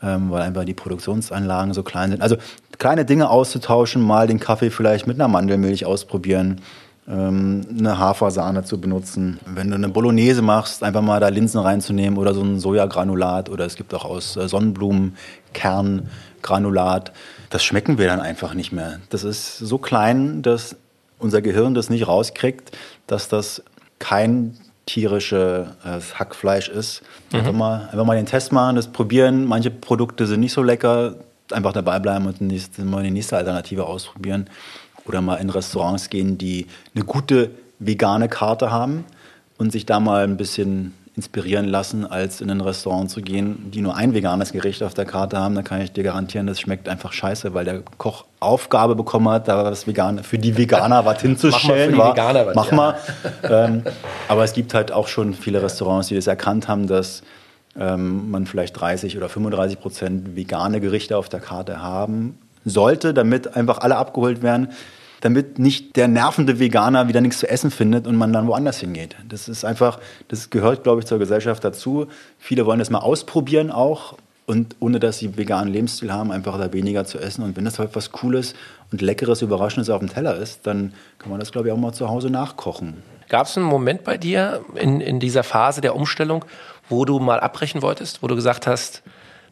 ähm, weil einfach die Produktionsanlagen so klein sind. Also kleine Dinge auszutauschen, mal den Kaffee vielleicht mit einer Mandelmilch ausprobieren ähm, eine Hafersahne zu benutzen. Wenn du eine Bolognese machst, einfach mal da Linsen reinzunehmen oder so ein Sojagranulat oder es gibt auch aus äh, Sonnenblumenkerngраnulat das schmecken wir dann einfach nicht mehr. Das ist so klein, dass unser Gehirn das nicht rauskriegt, dass das kein tierisches Hackfleisch ist. Mhm. Einfach, mal, einfach mal den Test machen, das probieren. Manche Produkte sind nicht so lecker. Einfach dabei bleiben und nächste, mal die nächste Alternative ausprobieren. Oder mal in Restaurants gehen, die eine gute vegane Karte haben und sich da mal ein bisschen inspirieren lassen, als in ein Restaurant zu gehen, die nur ein veganes Gericht auf der Karte haben. Da kann ich dir garantieren, das schmeckt einfach scheiße, weil der Koch Aufgabe bekommen hat, da was Vegan für die Veganer was hinzustellen. *laughs* Mach mal, Veganer was, Mach mal. ähm, aber es gibt halt auch schon viele Restaurants, die das erkannt haben, dass ähm, man vielleicht 30 oder 35 Prozent vegane Gerichte auf der Karte haben sollte, damit einfach alle abgeholt werden damit nicht der nervende Veganer wieder nichts zu essen findet und man dann woanders hingeht. Das ist einfach, das gehört, glaube ich, zur Gesellschaft dazu. Viele wollen das mal ausprobieren auch und ohne dass sie veganen Lebensstil haben, einfach da weniger zu essen. Und wenn das halt was Cooles und Leckeres, Überraschendes auf dem Teller ist, dann kann man das, glaube ich, auch mal zu Hause nachkochen. Gab es einen Moment bei dir in, in dieser Phase der Umstellung, wo du mal abbrechen wolltest, wo du gesagt hast,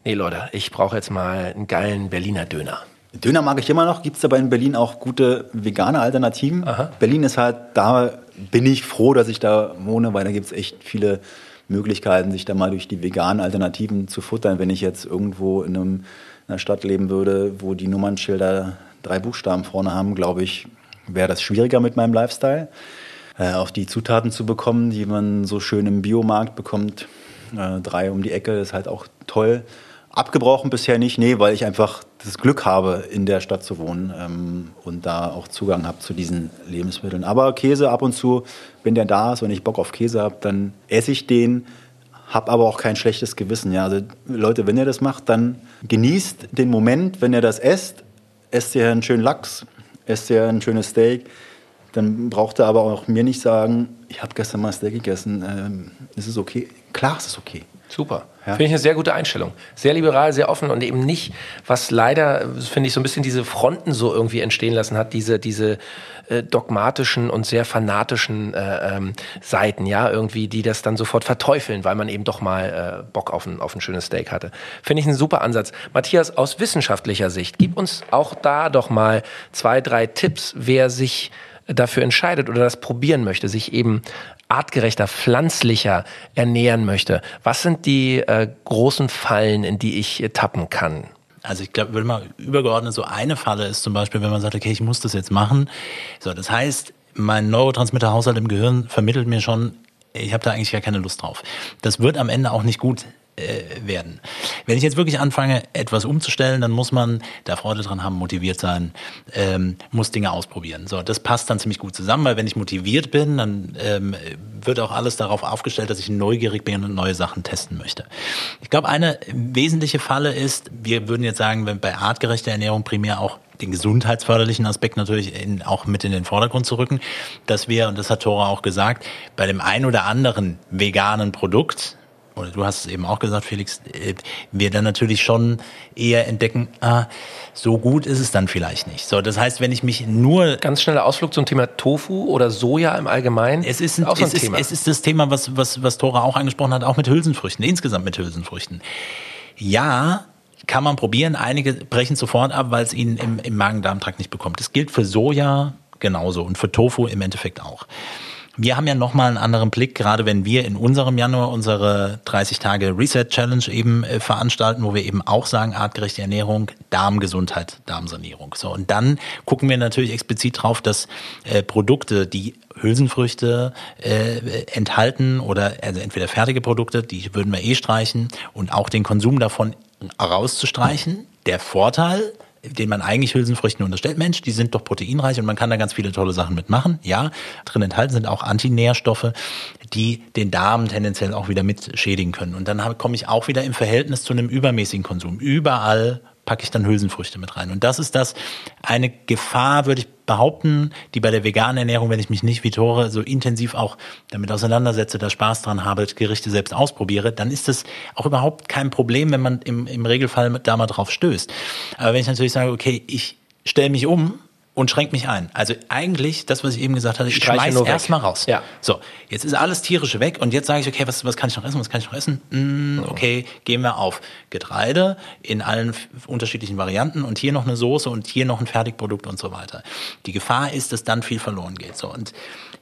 nee Leute, ich brauche jetzt mal einen geilen Berliner Döner? Döner mag ich immer noch. Gibt es aber in Berlin auch gute vegane Alternativen? Aha. Berlin ist halt, da bin ich froh, dass ich da wohne, weil da gibt es echt viele Möglichkeiten, sich da mal durch die veganen Alternativen zu futtern. Wenn ich jetzt irgendwo in, einem, in einer Stadt leben würde, wo die Nummernschilder drei Buchstaben vorne haben, glaube ich, wäre das schwieriger mit meinem Lifestyle. Äh, auch die Zutaten zu bekommen, die man so schön im Biomarkt bekommt. Äh, drei um die Ecke ist halt auch toll. Abgebrochen bisher nicht, nee, weil ich einfach das Glück habe, in der Stadt zu wohnen ähm, und da auch Zugang habe zu diesen Lebensmitteln. Aber Käse ab und zu, wenn der da ist und ich Bock auf Käse habe, dann esse ich den, habe aber auch kein schlechtes Gewissen. Ja, also Leute, wenn ihr das macht, dann genießt den Moment, wenn ihr das esst, esst ihr einen schönen Lachs, esst ihr ein schönes Steak, dann braucht ihr aber auch mir nicht sagen, ich habe gestern mal Steak gegessen, ähm, ist es okay? Klar ist es okay. Super. Ja. Finde ich eine sehr gute Einstellung. Sehr liberal, sehr offen und eben nicht, was leider, finde ich, so ein bisschen diese Fronten so irgendwie entstehen lassen hat, diese, diese äh, dogmatischen und sehr fanatischen äh, ähm, Seiten, ja, irgendwie, die das dann sofort verteufeln, weil man eben doch mal äh, Bock auf ein, auf ein schönes Steak hatte. Finde ich einen super Ansatz. Matthias, aus wissenschaftlicher Sicht, gib uns auch da doch mal zwei, drei Tipps, wer sich dafür entscheidet oder das probieren möchte, sich eben artgerechter, pflanzlicher ernähren möchte, was sind die äh, großen Fallen, in die ich äh, tappen kann? Also ich glaube, wenn man übergeordnet so eine Falle ist zum Beispiel, wenn man sagt, okay, ich muss das jetzt machen. So, das heißt, mein Neurotransmitterhaushalt im Gehirn vermittelt mir schon, ich habe da eigentlich gar keine Lust drauf. Das wird am Ende auch nicht gut äh, werden. Wenn ich jetzt wirklich anfange, etwas umzustellen, dann muss man da Freude dran haben, motiviert sein, ähm, muss Dinge ausprobieren. So, das passt dann ziemlich gut zusammen, weil wenn ich motiviert bin, dann ähm, wird auch alles darauf aufgestellt, dass ich neugierig bin und neue Sachen testen möchte. Ich glaube, eine wesentliche Falle ist, wir würden jetzt sagen, wenn bei artgerechter Ernährung primär auch den gesundheitsförderlichen Aspekt natürlich in, auch mit in den Vordergrund zu rücken, dass wir, und das hat Tora auch gesagt, bei dem ein oder anderen veganen Produkt, oder du hast es eben auch gesagt, Felix, äh, wir dann natürlich schon eher entdecken, ah, so gut ist es dann vielleicht nicht. So, das heißt, wenn ich mich nur ganz schneller Ausflug zum Thema Tofu oder Soja im Allgemeinen. Es ist, ein, auch so ein es Thema. Ist, es ist das Thema, was was was Tora auch angesprochen hat, auch mit Hülsenfrüchten, insgesamt mit Hülsenfrüchten. Ja, kann man probieren. Einige brechen sofort ab, weil es ihnen im, im Magen-Darm-Trakt nicht bekommt. Das gilt für Soja genauso und für Tofu im Endeffekt auch. Wir haben ja nochmal einen anderen Blick, gerade wenn wir in unserem Januar unsere 30 Tage Reset Challenge eben äh, veranstalten, wo wir eben auch sagen, artgerechte Ernährung, Darmgesundheit, Darmsanierung. So, und dann gucken wir natürlich explizit drauf, dass äh, Produkte, die Hülsenfrüchte äh, enthalten oder also entweder fertige Produkte, die würden wir eh streichen und auch den Konsum davon rauszustreichen. Der Vorteil, den man eigentlich Hülsenfrüchten unterstellt, Mensch, die sind doch proteinreich und man kann da ganz viele tolle Sachen mitmachen. Ja, drin enthalten sind auch Antinährstoffe, die den Darm tendenziell auch wieder mit schädigen können. Und dann komme ich auch wieder im Verhältnis zu einem übermäßigen Konsum. Überall packe ich dann Hülsenfrüchte mit rein. Und das ist das eine Gefahr, würde ich behaupten, die bei der veganen Ernährung, wenn ich mich nicht wie Tore so intensiv auch damit auseinandersetze, da Spaß dran habe, Gerichte selbst ausprobiere, dann ist das auch überhaupt kein Problem, wenn man im, im Regelfall da mal drauf stößt. Aber wenn ich natürlich sage, okay, ich stelle mich um und schränkt mich ein. Also eigentlich, das, was ich eben gesagt hatte, ich schmeiß erstmal raus. Ja. So, jetzt ist alles tierische weg und jetzt sage ich, okay, was, was kann ich noch essen, was kann ich noch essen? Mm, okay, gehen wir auf Getreide in allen unterschiedlichen Varianten und hier noch eine Soße und hier noch ein Fertigprodukt und so weiter. Die Gefahr ist, dass dann viel verloren geht. So, und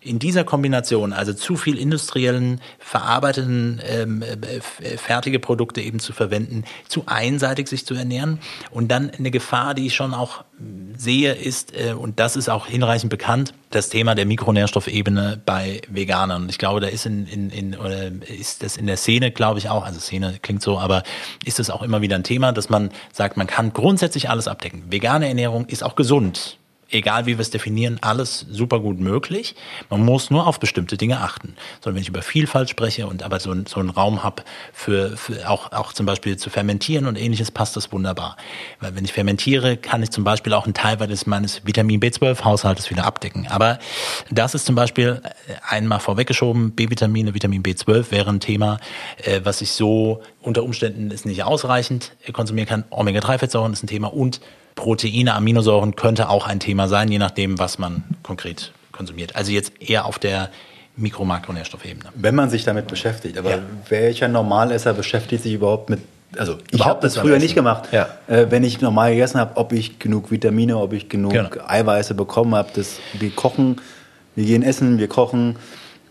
in dieser Kombination, also zu viel industriellen, verarbeiteten, ähm, äh, fertige Produkte eben zu verwenden, zu einseitig sich zu ernähren und dann eine Gefahr, die ich schon auch sehe, ist, äh, und das ist auch hinreichend bekannt, das Thema der Mikronährstoffebene bei Veganern. Ich glaube, da ist in, in, in oder ist das in der Szene, glaube ich auch, also Szene klingt so, aber ist es auch immer wieder ein Thema, dass man sagt, man kann grundsätzlich alles abdecken. Vegane Ernährung ist auch gesund egal wie wir es definieren, alles super gut möglich. Man muss nur auf bestimmte Dinge achten. Sondern wenn ich über Vielfalt spreche und aber so, so einen Raum habe für, für auch, auch zum Beispiel zu fermentieren und ähnliches, passt das wunderbar. Weil wenn ich fermentiere, kann ich zum Beispiel auch einen Teil meines Vitamin B12-Haushaltes wieder abdecken. Aber das ist zum Beispiel äh, einmal vorweggeschoben, B-Vitamine, Vitamin B12 wäre ein Thema, äh, was ich so unter Umständen ist nicht ausreichend konsumieren kann. Omega-3-Fettsäuren ist ein Thema und Proteine, Aminosäuren könnte auch ein Thema sein, je nachdem, was man konkret konsumiert. Also jetzt eher auf der Mikro-Makronährstoffebene. Wenn man sich damit beschäftigt, aber ja. welcher Normalesser beschäftigt sich überhaupt mit also ich habe das früher nicht gemacht. Ja. Äh, wenn ich normal gegessen habe, ob ich genug Vitamine, ob ich genug genau. Eiweiße bekommen habe. wir kochen, wir gehen essen, wir kochen,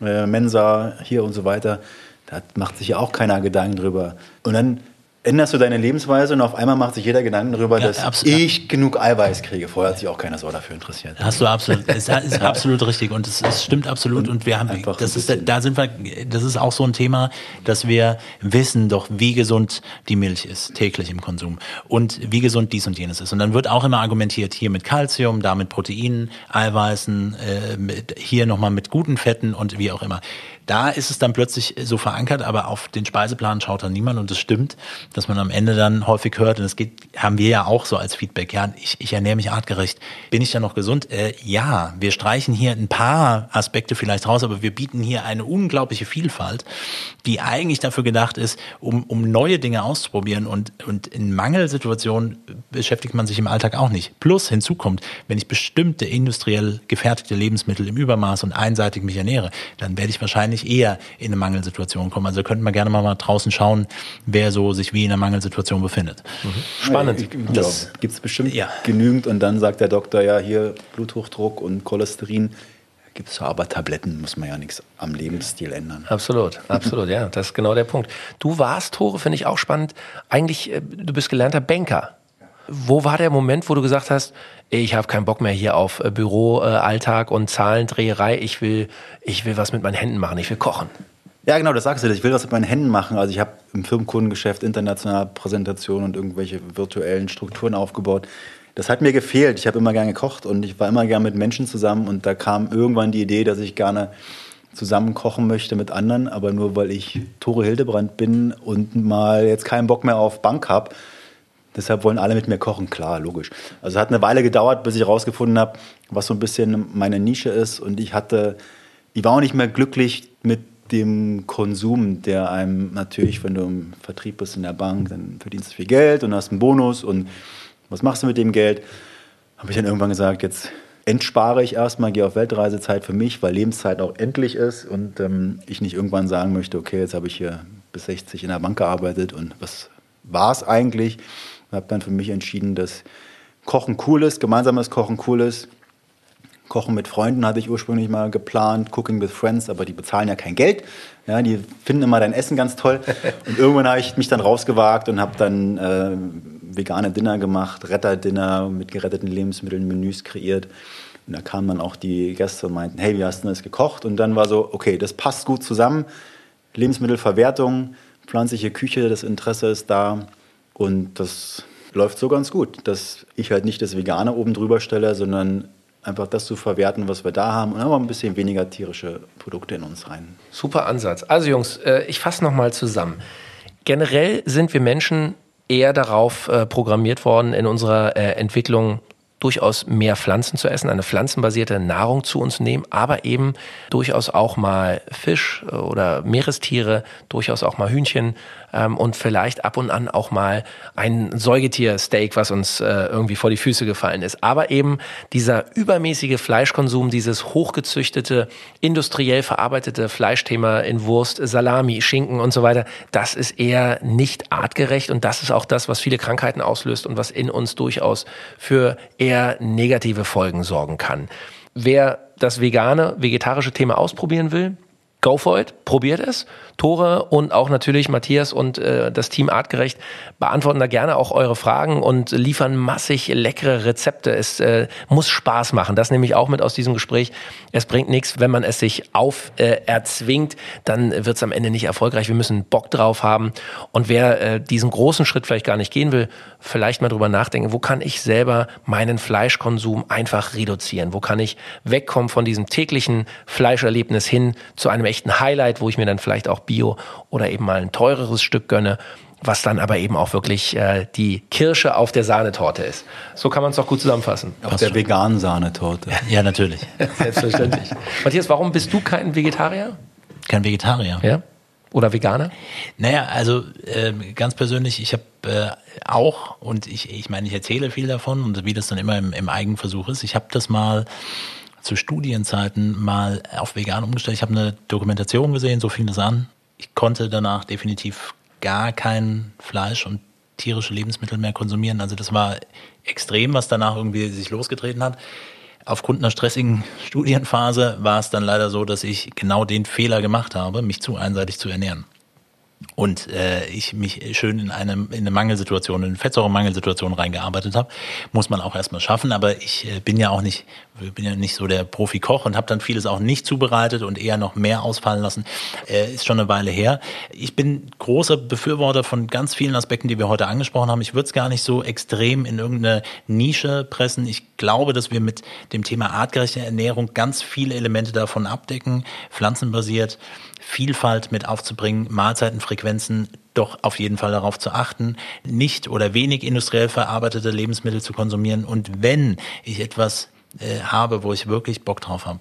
äh, Mensa hier und so weiter. Da macht sich ja auch keiner Gedanken drüber. Und dann änderst du deine Lebensweise und auf einmal macht sich jeder Gedanken darüber, ja, dass ich genug Eiweiß kriege. Vorher hat sich auch keiner so dafür interessiert. Hast du absolut, es ist absolut richtig und es, es stimmt absolut und, und wir haben, das ist, da sind wir, das ist auch so ein Thema, dass wir wissen doch, wie gesund die Milch ist täglich im Konsum und wie gesund dies und jenes ist. Und dann wird auch immer argumentiert, hier mit Kalzium, da mit Proteinen, Eiweißen, äh, mit, hier nochmal mit guten Fetten und wie auch immer. Da ist es dann plötzlich so verankert, aber auf den Speiseplan schaut dann niemand und es stimmt, dass man am Ende dann häufig hört, und das geht, haben wir ja auch so als Feedback, ja, ich, ich ernähre mich artgerecht. Bin ich dann noch gesund? Äh, ja, wir streichen hier ein paar Aspekte vielleicht raus, aber wir bieten hier eine unglaubliche Vielfalt, die eigentlich dafür gedacht ist, um, um neue Dinge auszuprobieren und, und in Mangelsituationen beschäftigt man sich im Alltag auch nicht. Plus hinzu kommt, wenn ich bestimmte industriell gefertigte Lebensmittel im Übermaß und einseitig mich ernähre, dann werde ich wahrscheinlich wahrscheinlich eher in eine Mangelsituation kommen. Also könnten wir gerne mal, mal draußen schauen, wer so sich wie in einer Mangelsituation befindet. Mhm. Spannend. Ja, das gibt es bestimmt ja. genügend. Und dann sagt der Doktor, ja, hier Bluthochdruck und Cholesterin. Gibt es aber Tabletten, muss man ja nichts am Lebensstil ändern. Absolut, absolut, ja. Das ist genau der Punkt. Du warst, Tore, finde ich auch spannend. Eigentlich, äh, du bist gelernter Banker. Wo war der Moment, wo du gesagt hast, ich habe keinen Bock mehr hier auf äh, Büroalltag und Zahlendreherei. Ich will, ich will was mit meinen Händen machen. Ich will kochen. Ja, genau, das sagst du. Ich will was mit meinen Händen machen. Also ich habe im Firmenkundengeschäft international Präsentationen und irgendwelche virtuellen Strukturen aufgebaut. Das hat mir gefehlt. Ich habe immer gern gekocht und ich war immer gern mit Menschen zusammen und da kam irgendwann die Idee, dass ich gerne zusammen kochen möchte mit anderen, aber nur weil ich Tore Hildebrand bin und mal jetzt keinen Bock mehr auf Bank habe. Deshalb wollen alle mit mir kochen, klar, logisch. Also es hat eine Weile gedauert, bis ich herausgefunden habe, was so ein bisschen meine Nische ist und ich hatte, ich war auch nicht mehr glücklich mit dem Konsum, der einem natürlich, wenn du im Vertrieb bist in der Bank, dann verdienst du viel Geld und hast einen Bonus und was machst du mit dem Geld? Habe ich dann irgendwann gesagt, jetzt entspare ich erstmal, gehe auf Weltreisezeit für mich, weil Lebenszeit auch endlich ist und ähm, ich nicht irgendwann sagen möchte, okay, jetzt habe ich hier bis 60 in der Bank gearbeitet und was war es eigentlich? Habe dann für mich entschieden, dass Kochen cool ist, gemeinsames Kochen cool ist Kochen mit Freunden hatte ich ursprünglich mal geplant, Cooking with Friends, aber die bezahlen ja kein Geld. Ja, die finden immer dein Essen ganz toll. *laughs* Und irgendwann habe ich mich dann rausgewagt und habe dann äh, vegane Dinner gemacht, Retterdinner mit geretteten Lebensmitteln, Menüs kreiert. Und da kamen dann auch die Gäste und meinten, hey, wie hast du das gekocht? Und dann war so, okay, das passt gut zusammen. Lebensmittelverwertung, pflanzliche Küche, das Interesse ist da. Und das läuft so ganz gut, dass ich halt nicht das Vegane oben drüber stelle, sondern einfach das zu verwerten, was wir da haben und aber ein bisschen weniger tierische Produkte in uns rein. Super Ansatz. Also Jungs, äh, ich fasse nochmal zusammen. Generell sind wir Menschen eher darauf äh, programmiert worden, in unserer äh, Entwicklung durchaus mehr Pflanzen zu essen, eine pflanzenbasierte Nahrung zu uns nehmen, aber eben durchaus auch mal Fisch oder Meerestiere, durchaus auch mal Hühnchen ähm, und vielleicht ab und an auch mal ein Säugetiersteak, was uns äh, irgendwie vor die Füße gefallen ist. Aber eben dieser übermäßige Fleischkonsum, dieses hochgezüchtete, industriell verarbeitete Fleischthema in Wurst, Salami, Schinken und so weiter, das ist eher nicht artgerecht und das ist auch das, was viele Krankheiten auslöst und was in uns durchaus für eher negative Folgen sorgen kann. Wer das vegane, vegetarische Thema ausprobieren will, go for it, probiert es. Tore und auch natürlich Matthias und äh, das Team Artgerecht beantworten da gerne auch eure Fragen und liefern massig leckere Rezepte. Es äh, muss Spaß machen. Das nehme ich auch mit aus diesem Gespräch. Es bringt nichts, wenn man es sich auf äh, erzwingt, dann wird es am Ende nicht erfolgreich. Wir müssen Bock drauf haben. Und wer äh, diesen großen Schritt vielleicht gar nicht gehen will, vielleicht mal drüber nachdenken, wo kann ich selber meinen Fleischkonsum einfach reduzieren? Wo kann ich wegkommen von diesem täglichen Fleischerlebnis hin zu einem echten Highlight, wo ich mir dann vielleicht auch Bio oder eben mal ein teureres Stück gönne, was dann aber eben auch wirklich äh, die Kirsche auf der Sahnetorte ist. So kann man es doch gut zusammenfassen. Auf der veganen Sahnetorte. *laughs* Ja, natürlich. *laughs* Selbstverständlich. Matthias, warum bist du kein Vegetarier? Kein Vegetarier? Ja. Oder Veganer? Naja, also äh, ganz persönlich, ich habe äh, auch, und ich, ich meine, ich erzähle viel davon und wie das dann immer im, im Eigenversuch ist, ich habe das mal zu Studienzeiten mal auf vegan umgestellt. Ich habe eine Dokumentation gesehen, so fing das an. Ich konnte danach definitiv gar kein Fleisch und tierische Lebensmittel mehr konsumieren. Also das war extrem, was danach irgendwie sich losgetreten hat. Aufgrund einer stressigen Studienphase war es dann leider so, dass ich genau den Fehler gemacht habe, mich zu einseitig zu ernähren und äh, ich mich schön in eine, in eine Mangelsituation, in eine Fettsäuremangelsituation reingearbeitet habe, muss man auch erstmal schaffen. Aber ich äh, bin ja auch nicht, bin ja nicht so der Profi-Koch und habe dann vieles auch nicht zubereitet und eher noch mehr ausfallen lassen. Äh, ist schon eine Weile her. Ich bin großer Befürworter von ganz vielen Aspekten, die wir heute angesprochen haben. Ich würde es gar nicht so extrem in irgendeine Nische pressen. Ich glaube, dass wir mit dem Thema artgerechte Ernährung ganz viele Elemente davon abdecken, pflanzenbasiert Vielfalt mit aufzubringen, Mahlzeitenfrequenzen doch auf jeden Fall darauf zu achten, nicht oder wenig industriell verarbeitete Lebensmittel zu konsumieren und wenn ich etwas äh, habe, wo ich wirklich Bock drauf habe,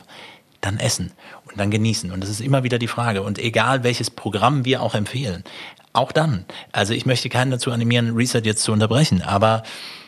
dann essen und dann genießen. Und das ist immer wieder die Frage. Und egal welches Programm wir auch empfehlen, auch dann. Also ich möchte keinen dazu animieren, Reset jetzt zu unterbrechen, aber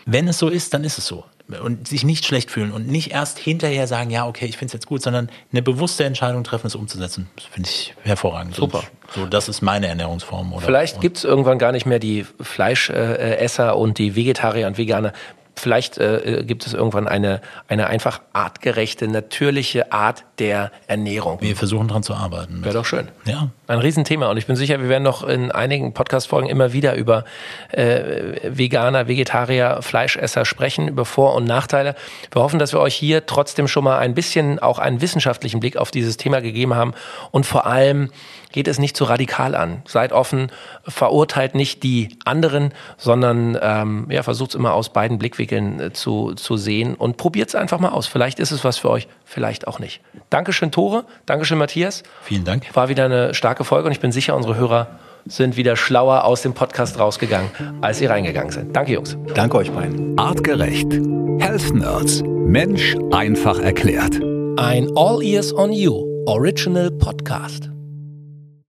wenn es so ist, dann ist es so und sich nicht schlecht fühlen und nicht erst hinterher sagen, ja, okay, ich finde es jetzt gut, sondern eine bewusste Entscheidung treffen, es umzusetzen. Das finde ich hervorragend. Super. so, das ist meine Ernährungsform. Oder? Vielleicht gibt es irgendwann gar nicht mehr die Fleischesser und die Vegetarier und Veganer. Vielleicht äh, gibt es irgendwann eine, eine einfach artgerechte, natürliche Art der Ernährung. Wir versuchen daran zu arbeiten. Wäre doch schön. Ja. Ein Riesenthema und ich bin sicher, wir werden noch in einigen Podcast-Folgen immer wieder über äh, Veganer, Vegetarier, Fleischesser sprechen, über Vor- und Nachteile. Wir hoffen, dass wir euch hier trotzdem schon mal ein bisschen auch einen wissenschaftlichen Blick auf dieses Thema gegeben haben und vor allem geht es nicht zu radikal an. Seid offen, verurteilt nicht die anderen, sondern ähm, ja, versucht es immer aus beiden Blickwinkeln äh, zu, zu sehen und probiert es einfach mal aus. Vielleicht ist es was für euch, vielleicht auch nicht. Dankeschön, Tore. Dankeschön, Matthias. Vielen Dank. War wieder eine starke Folge und ich bin sicher, unsere Hörer sind wieder schlauer aus dem Podcast rausgegangen, als sie reingegangen sind. Danke, Jungs. Danke euch beiden. Artgerecht. Health Nerds. Mensch einfach erklärt. Ein All Ears on You Original Podcast.